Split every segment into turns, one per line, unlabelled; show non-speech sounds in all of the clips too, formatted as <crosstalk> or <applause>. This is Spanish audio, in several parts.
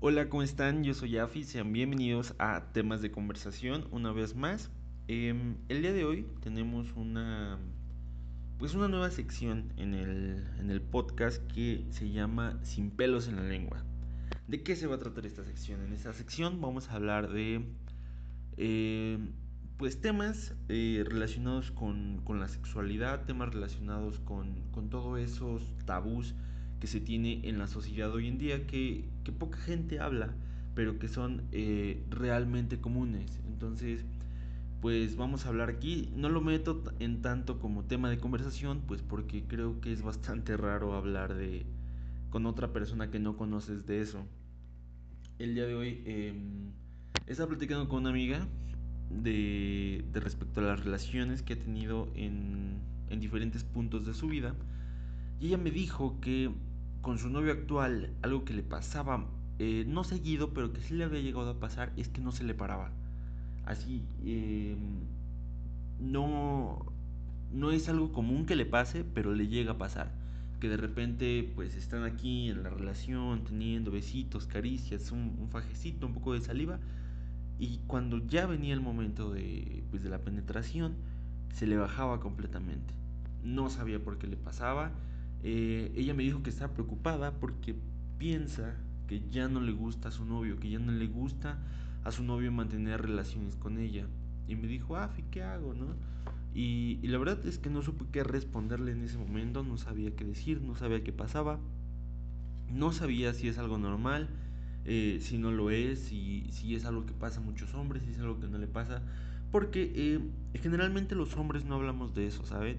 Hola, ¿cómo están? Yo soy Afi, sean bienvenidos a Temas de Conversación una vez más. Em, el día de hoy tenemos una, pues una nueva sección en el, en el podcast que se llama Sin pelos en la lengua. ¿De qué se va a tratar esta sección? En esta sección vamos a hablar de em, pues temas eh, relacionados con, con, la sexualidad, temas relacionados con, con todos esos tabús que se tiene en la sociedad hoy en día que, que poca gente habla, pero que son eh, realmente comunes. Entonces, pues vamos a hablar aquí. No lo meto en tanto como tema de conversación, pues porque creo que es bastante raro hablar de con otra persona que no conoces de eso. El día de hoy eh, estaba platicando con una amiga de, de, respecto a las relaciones que ha tenido en, en diferentes puntos de su vida. Y ella me dijo que con su novio actual, algo que le pasaba, eh, no seguido, pero que sí le había llegado a pasar, es que no se le paraba. Así, eh, no, no es algo común que le pase, pero le llega a pasar. Que de repente, pues están aquí en la relación, teniendo besitos, caricias, un, un fajecito, un poco de saliva. Y cuando ya venía el momento de, pues, de la penetración, se le bajaba completamente. No sabía por qué le pasaba eh, ella me dijo que está preocupada porque piensa que ya no le gusta a su novio, que ya no le gusta a su novio mantener relaciones con ella. Y me dijo, ah, ¿qué hago, no? Y, y, la verdad es que no supe qué responderle en ese momento, no sabía qué decir, no sabía qué pasaba, no sabía si es algo normal, eh, si no lo es, si, si es algo que pasa a muchos hombres, si es algo que no le pasa, porque eh, generalmente los hombres no hablamos de eso, ¿saben?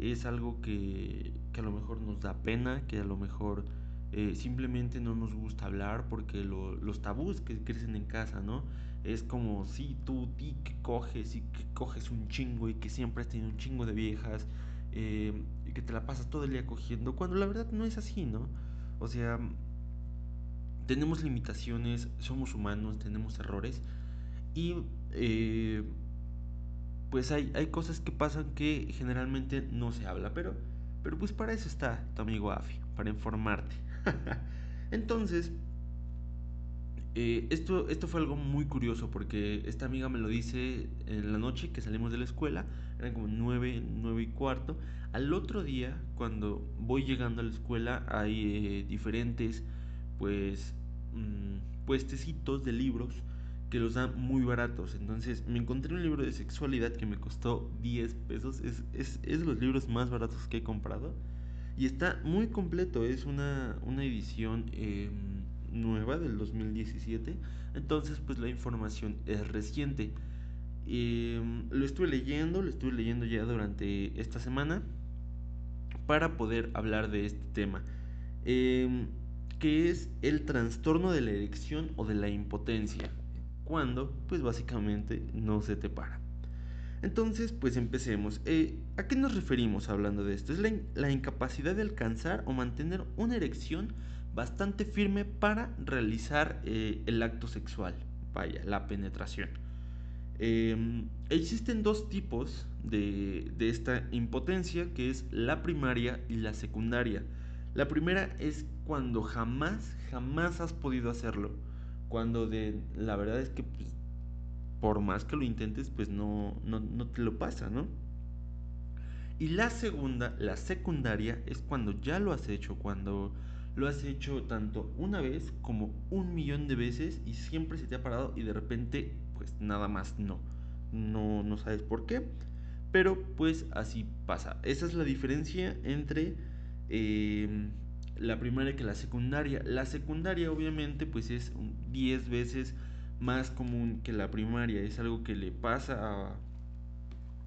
Es algo que, que, a lo mejor nos da pena, que a lo mejor eh, simplemente no nos gusta hablar porque lo, los tabús que crecen en casa, ¿no? Es como, si tú, ti que coges y que coges un chingo y que siempre has tenido un chingo de viejas eh, y que te la pasas todo el día cogiendo, cuando la verdad no es así, ¿no? O sea, tenemos limitaciones, somos humanos, tenemos errores y eh, pues hay, hay cosas que pasan que generalmente no se habla, pero, pero pues para eso está tu amigo Afi, para informarte. <laughs> Entonces, eh, esto, esto fue algo muy curioso porque esta amiga me lo dice en la noche que salimos de la escuela, eran como nueve, nueve y cuarto. Al otro día, cuando voy llegando a la escuela, hay eh, diferentes, pues, mmm, puestecitos de libros que los dan muy baratos. Entonces me encontré un libro de sexualidad que me costó 10 pesos. Es, es, es de los libros más baratos que he comprado. Y está muy completo. Es una, una edición eh, nueva del 2017. Entonces pues la información es reciente. Eh, lo estuve leyendo, lo estuve leyendo ya durante esta semana para poder hablar de este tema. Eh, que es el trastorno de la erección o de la impotencia cuando pues básicamente no se te para. Entonces, pues empecemos. Eh, ¿A qué nos referimos hablando de esto? Es la, incapacidad de alcanzar o mantener una erección bastante firme para realizar eh, el acto sexual. Vaya, la penetración. Em, existen dos tipos de, de esta impotencia, que es la primaria y la secundaria. La primera es cuando jamás, jamás has podido hacerlo cuando de la verdad es que pues, por más que lo intentes, pues no, no, no te lo pasa, ¿no? Y la segunda, la secundaria, es cuando ya lo has hecho, cuando lo has hecho tanto una vez como un millón de veces y siempre se te ha parado y de repente, pues nada más no. No, no sabes por qué, pero pues así pasa. Esa es la diferencia entre eh, la primaria que la secundaria. La secundaria obviamente pues es 10 veces más común que la primaria. Es algo que le pasa a,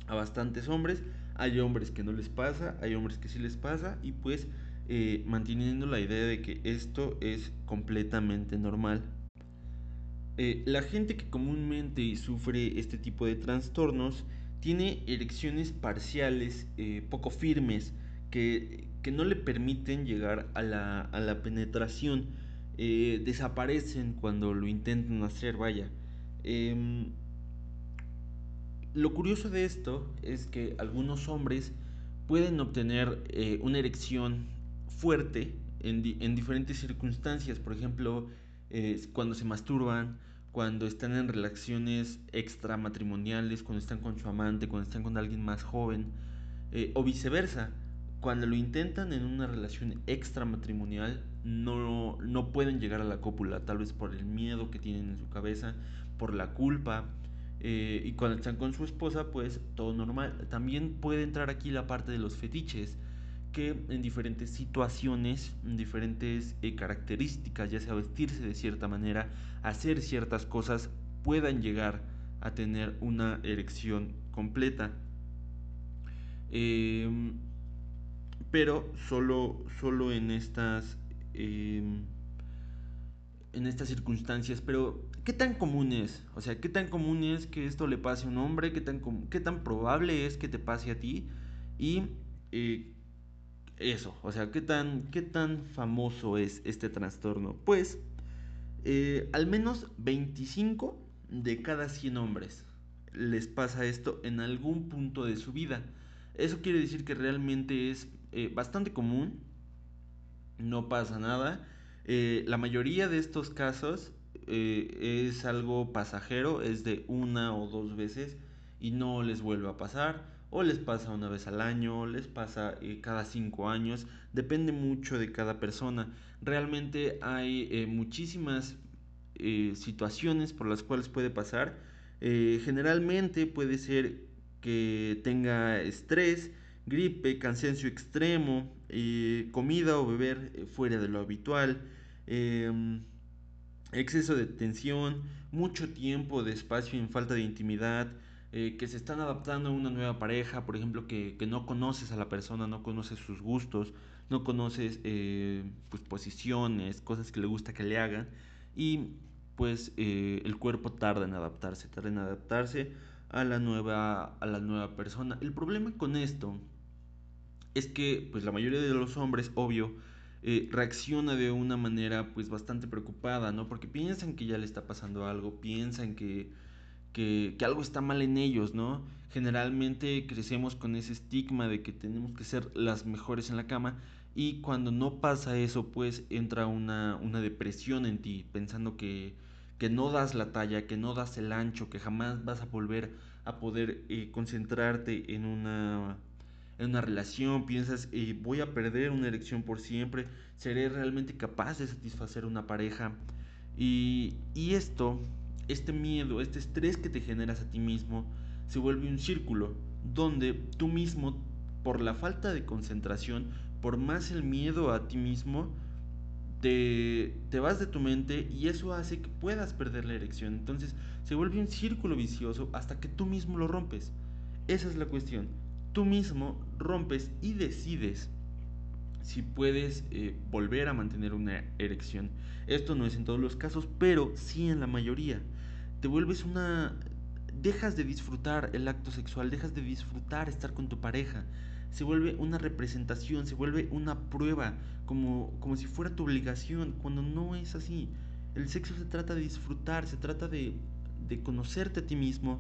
a, bastantes hombres. Hay hombres que no les pasa, hay hombres que sí les pasa y pues eh, manteniendo la idea de que esto es completamente normal. Eh, la gente que comúnmente sufre este tipo de trastornos tiene erecciones parciales eh, poco firmes que, que no le permiten llegar a la, a la penetración. Eh, desaparecen cuando lo intentan hacer, vaya. Eh, lo curioso de esto es que algunos hombres pueden obtener eh, una erección fuerte en, en, diferentes circunstancias. Por ejemplo, cuando se masturban, cuando están en relaciones extramatrimoniales, cuando están con su amante, cuando están con alguien más joven, eh, o viceversa. Cuando lo intentan en una relación extramatrimonial, no, no pueden llegar a la cópula, tal vez por el miedo que tienen en su cabeza, por la culpa. Eh, y cuando están con su esposa, pues todo normal. También puede entrar aquí la parte de los fetiches que en diferentes situaciones, en diferentes eh, características, ya sea vestirse de cierta manera, hacer ciertas cosas, puedan llegar a tener una erección completa. Em, pero solo, solo en estas em, en estas circunstancias. Pero, ¿qué tan común es? O sea, ¿qué tan común es que esto le pase a un hombre? ¿Qué tan, qué tan probable es que te pase a ti? Y eh, eso, o sea, ¿qué tan, qué tan famoso es este trastorno? Pues, eh, al menos 25 de cada 100 hombres les pasa esto en algún punto de su vida. Eso quiere decir que realmente es eh, bastante común, no pasa nada. Eh, la mayoría de estos casos es algo pasajero, es de una o dos veces y no les vuelve a pasar o les pasa una vez al año, les pasa eh, cada cinco años, depende mucho de cada persona. Realmente hay eh, muchísimas eh, situaciones por las cuales puede pasar. generalmente puede ser que tenga estrés, gripe, cansancio extremo, comida o beber fuera de lo habitual, em, exceso de tensión, mucho tiempo de espacio en falta de intimidad, eh, que se están adaptando a una nueva pareja, por ejemplo, que, no conoces a la persona, no conoces sus gustos, no conoces eh, pues, posiciones, cosas que le gusta que le hagan, y pues eh, el cuerpo tarda en adaptarse, tarda en adaptarse a la nueva, a la nueva persona. El problema con esto es que pues la mayoría de los hombres, obvio, reacciona de una manera pues bastante preocupada, ¿no? Porque piensan que ya le está pasando algo, piensan que que, algo está mal en ellos, ¿no? Generalmente crecemos con ese estigma de que tenemos que ser las mejores en la cama y cuando no pasa eso, pues entra una, depresión en ti, pensando que, que, no das la talla, que no das el ancho, que jamás vas a volver a poder eh, concentrarte en una, en una relación, piensas, eh, voy a perder una erección por siempre, seré realmente capaz de satisfacer una pareja. Y, y esto este miedo, este estrés que te generas a ti mismo, se vuelve un círculo donde tú mismo, por la falta de concentración, por más el miedo a ti mismo, te, te, vas de tu mente y eso hace que puedas perder la erección. Entonces se vuelve un círculo vicioso hasta que tú mismo lo rompes. Esa es la cuestión. Tú mismo rompes y decides si puedes eh, volver a mantener una erección. Esto no es en todos los casos, pero sí en la mayoría. Te vuelves una... Dejas de disfrutar el acto sexual, dejas de disfrutar estar con tu pareja. Se vuelve una representación, se vuelve una prueba, como, como si fuera tu obligación, cuando no es así. El sexo se trata de disfrutar, se trata de, de conocerte a ti mismo,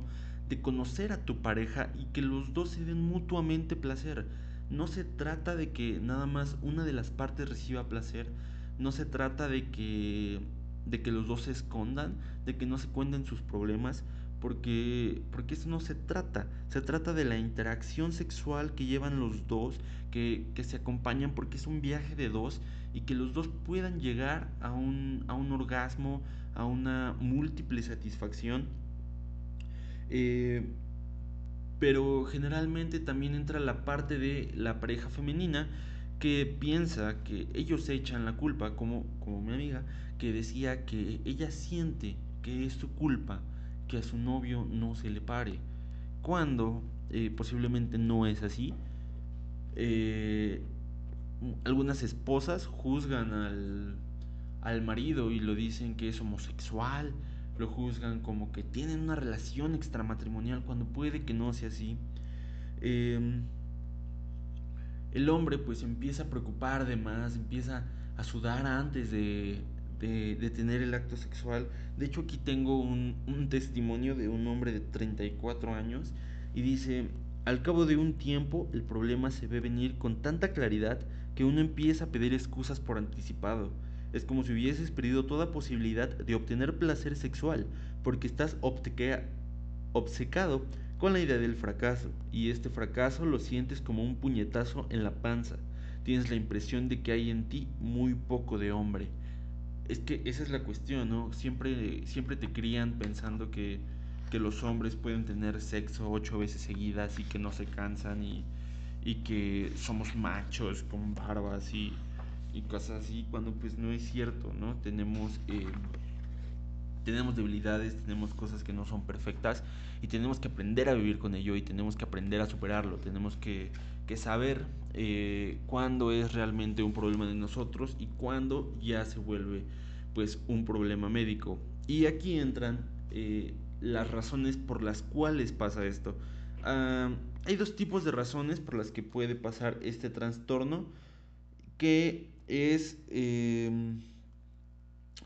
de conocer a tu pareja y que los dos se den mutuamente placer no se trata de que nada más una de las partes reciba placer, no se trata de que de que los dos se escondan, de que no se cuenten sus problemas, porque porque eso no se trata, se trata de la interacción sexual que llevan los dos, que, que se acompañan porque es un viaje de dos y que los dos puedan llegar a un, a un orgasmo, a una múltiple satisfacción. Eh, pero generalmente también entra la parte de la pareja femenina que piensa que ellos echan la culpa, como, como mi amiga, que decía que ella siente que es su culpa que a su novio no se le pare, cuando eh, posiblemente no es así. Eh, algunas esposas juzgan al, al marido y lo dicen que es homosexual, lo juzgan como que tienen una relación extramatrimonial cuando puede que no sea así. Em, el hombre pues empieza a preocupar de más, empieza a sudar antes de, de, tener el acto sexual. De hecho aquí tengo un, un testimonio de un hombre de 34 años y dice, al cabo de un tiempo el problema se ve venir con tanta claridad que uno empieza a pedir excusas por anticipado Es como si hubieses perdido toda posibilidad de obtener placer sexual, porque estás obcecado con la idea del fracaso, y este fracaso lo sientes como un puñetazo en la panza. Tienes la impresión de que hay en ti muy poco de hombre. Es que esa es la cuestión, ¿no? Siempre, siempre te crían pensando que, que los hombres pueden tener sexo ocho veces seguidas y que no se cansan y, y que somos machos con barbas y, y cosas así, cuando pues no es cierto, ¿no? Tenemos, eh, tenemos debilidades, tenemos cosas que no son perfectas y tenemos que aprender a vivir con ello y tenemos que aprender a superarlo, tenemos que, que saber eh, cuándo es realmente un problema de nosotros y cuándo ya se vuelve pues un problema médico. Y aquí entran eh, las razones por las cuales pasa esto. Hay dos tipos de razones por las que puede pasar este trastorno que em,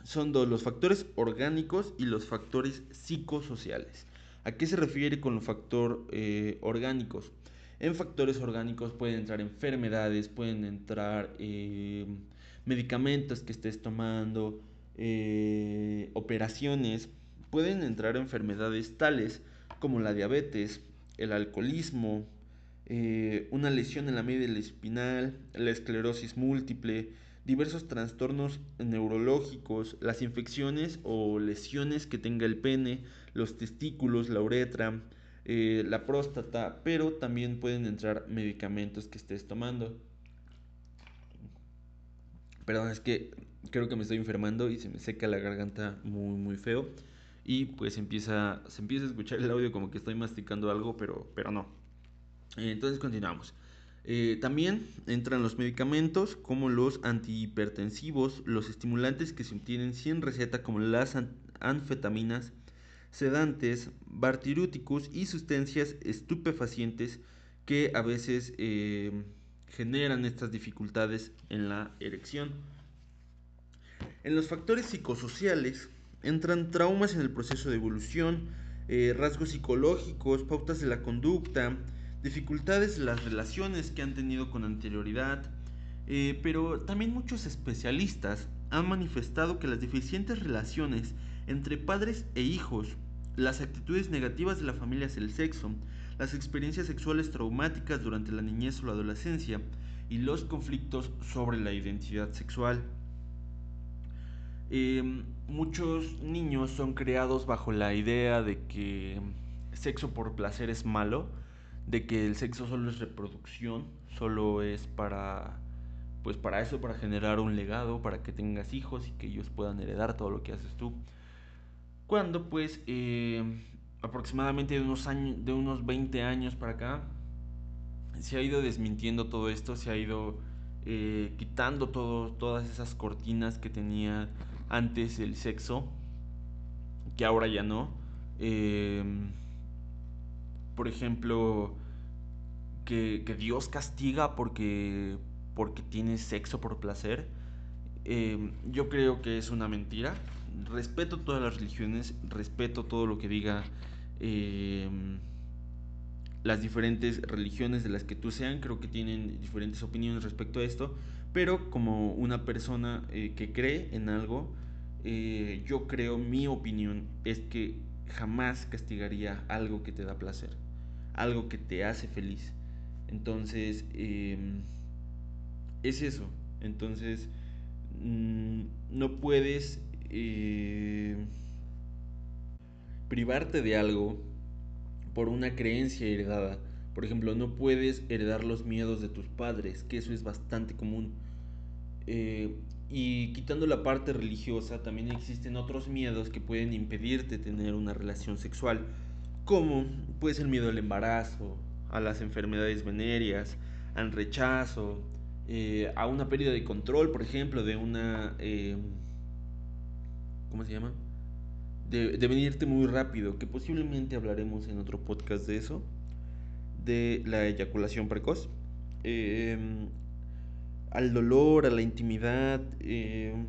son dos, los factores orgánicos y los factores psicosociales. ¿A qué se refiere con los factores eh, orgánicos? En factores orgánicos pueden entrar enfermedades, pueden entrar em, medicamentos que estés tomando, eh, operaciones, pueden entrar enfermedades tales como la diabetes, el alcoholismo, eh, una lesión en la médula espinal, la esclerosis múltiple, diversos trastornos neurológicos, las infecciones o lesiones que tenga el pene, los testículos, la uretra, eh, la próstata, pero también pueden entrar medicamentos que estés tomando. Perdón, es que creo que me estoy enfermando y se me seca la garganta muy muy feo y pues empieza se empieza a escuchar el audio como que estoy masticando algo, pero pero no. Entonces continuamos. Eh, también entran los medicamentos como los antihipertensivos, los estimulantes que se obtienen sin receta como las anfetaminas, sedantes, bartirúticos y sustancias estupefacientes que a veces eh, generan estas dificultades en la erección. En los factores psicosociales entran traumas en el proceso de evolución, eh, rasgos psicológicos, pautas de la conducta, dificultades las relaciones que han tenido con anterioridad, eh, pero también muchos especialistas han manifestado que las deficientes relaciones entre padres e hijos, las actitudes negativas de la familia hacia el sexo, las experiencias sexuales traumáticas durante la niñez o la adolescencia y los conflictos sobre la identidad sexual. Eh, muchos niños son creados bajo la idea de que sexo por placer es malo, de que el sexo solo es reproducción, solo es para pues para eso, para generar un legado, para que tengas hijos y que ellos puedan heredar todo lo que haces tú. Cuando pues eh, aproximadamente de unos años, de unos 20 años para acá, se ha ido desmintiendo todo esto, se ha ido eh, quitando todo, todas esas cortinas que tenía antes el sexo, que ahora ya no. Eh, por ejemplo, que, Dios castiga porque, porque tienes sexo por placer, em, yo creo que es una mentira. Respeto todas las religiones, respeto todo lo que diga em, las diferentes religiones de las que tú sean, creo que tienen diferentes opiniones respecto a esto, pero como una persona eh, que cree en algo, eh, yo creo, mi opinión es que jamás castigaría algo que te da placer algo que te hace feliz. Entonces, em, es eso. Entonces, mm, no puedes eh, privarte de algo por una creencia heredada. Por ejemplo, no puedes heredar los miedos de tus padres, que eso es bastante común. Eh, y quitando la parte religiosa, también existen otros miedos que pueden impedirte tener una relación sexual como pues el miedo al embarazo, a las enfermedades venéreas, al rechazo, eh, a una pérdida de control, por ejemplo, de una... Eh, ¿Cómo se llama? De, venirte muy rápido, que posiblemente hablaremos en otro podcast de eso, de la eyaculación precoz, em, al dolor, a la intimidad, em,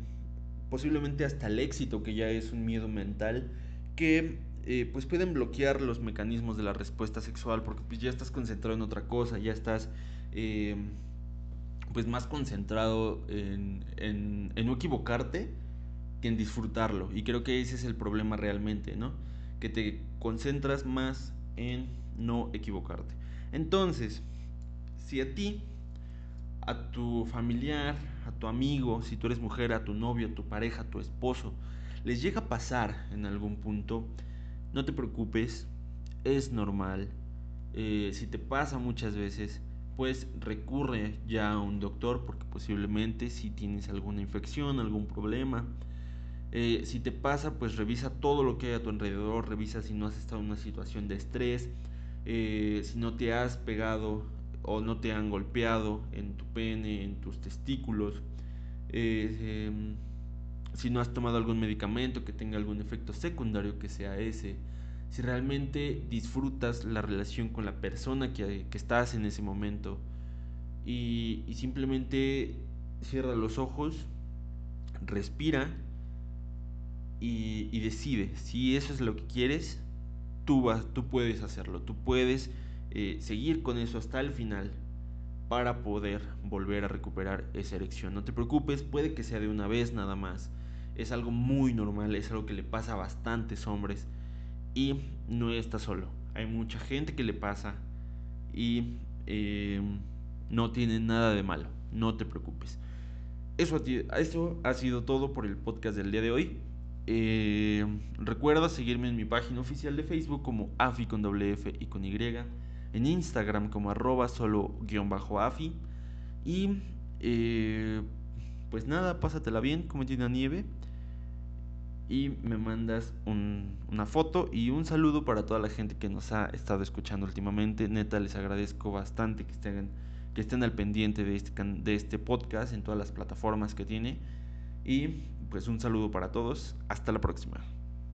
posiblemente hasta el éxito, que ya es un miedo mental, que eh, pues pueden bloquear los mecanismos de la respuesta sexual porque pues ya estás concentrado en otra cosa, ya estás eh, pues más concentrado en, en, en no equivocarte que en disfrutarlo. Y creo que ese es el problema realmente, ¿no? Que te concentras más en no equivocarte. Entonces, si a ti, a tu familiar, a tu amigo, si tú eres mujer, a tu novio, a tu pareja, a tu esposo, les llega a pasar en algún punto, no te preocupes, es normal. Eh, si te pasa muchas veces, pues recurre ya a un doctor porque posiblemente si tienes alguna infección, algún problema. Eh, si te pasa, pues revisa todo lo que hay a tu alrededor, revisa si no has estado en una situación de estrés, eh, si no te has pegado o no te han golpeado en tu pene, en tus testículos, em, si no has tomado algún medicamento que tenga algún efecto secundario que sea ese, si realmente disfrutas la relación con la persona que, estás en ese momento y, simplemente cierra los ojos, respira y, decide si eso es lo que quieres, tú, vas, tú puedes hacerlo, tú puedes eh, seguir con eso hasta el final para poder volver a recuperar esa erección. No te preocupes, puede que sea de una vez nada más. Es algo muy normal, es algo que le pasa a bastantes hombres y no está solo. Hay mucha gente que le pasa y em, no tiene nada de malo. No te preocupes. Eso, eso ha sido todo por el podcast del día de hoy. Em, recuerda seguirme en mi página oficial de Facebook como AFI con WF y con Y. En Instagram como arroba solo guion bajo AFI. Y eh, pues nada, pásatela bien, como tiene nieve y me mandas una foto y un saludo para toda la gente que nos ha estado escuchando últimamente. Neta, les agradezco bastante que estén, que estén al pendiente de este, de este podcast en todas las plataformas que tiene. Y pues un saludo para todos. Hasta la próxima.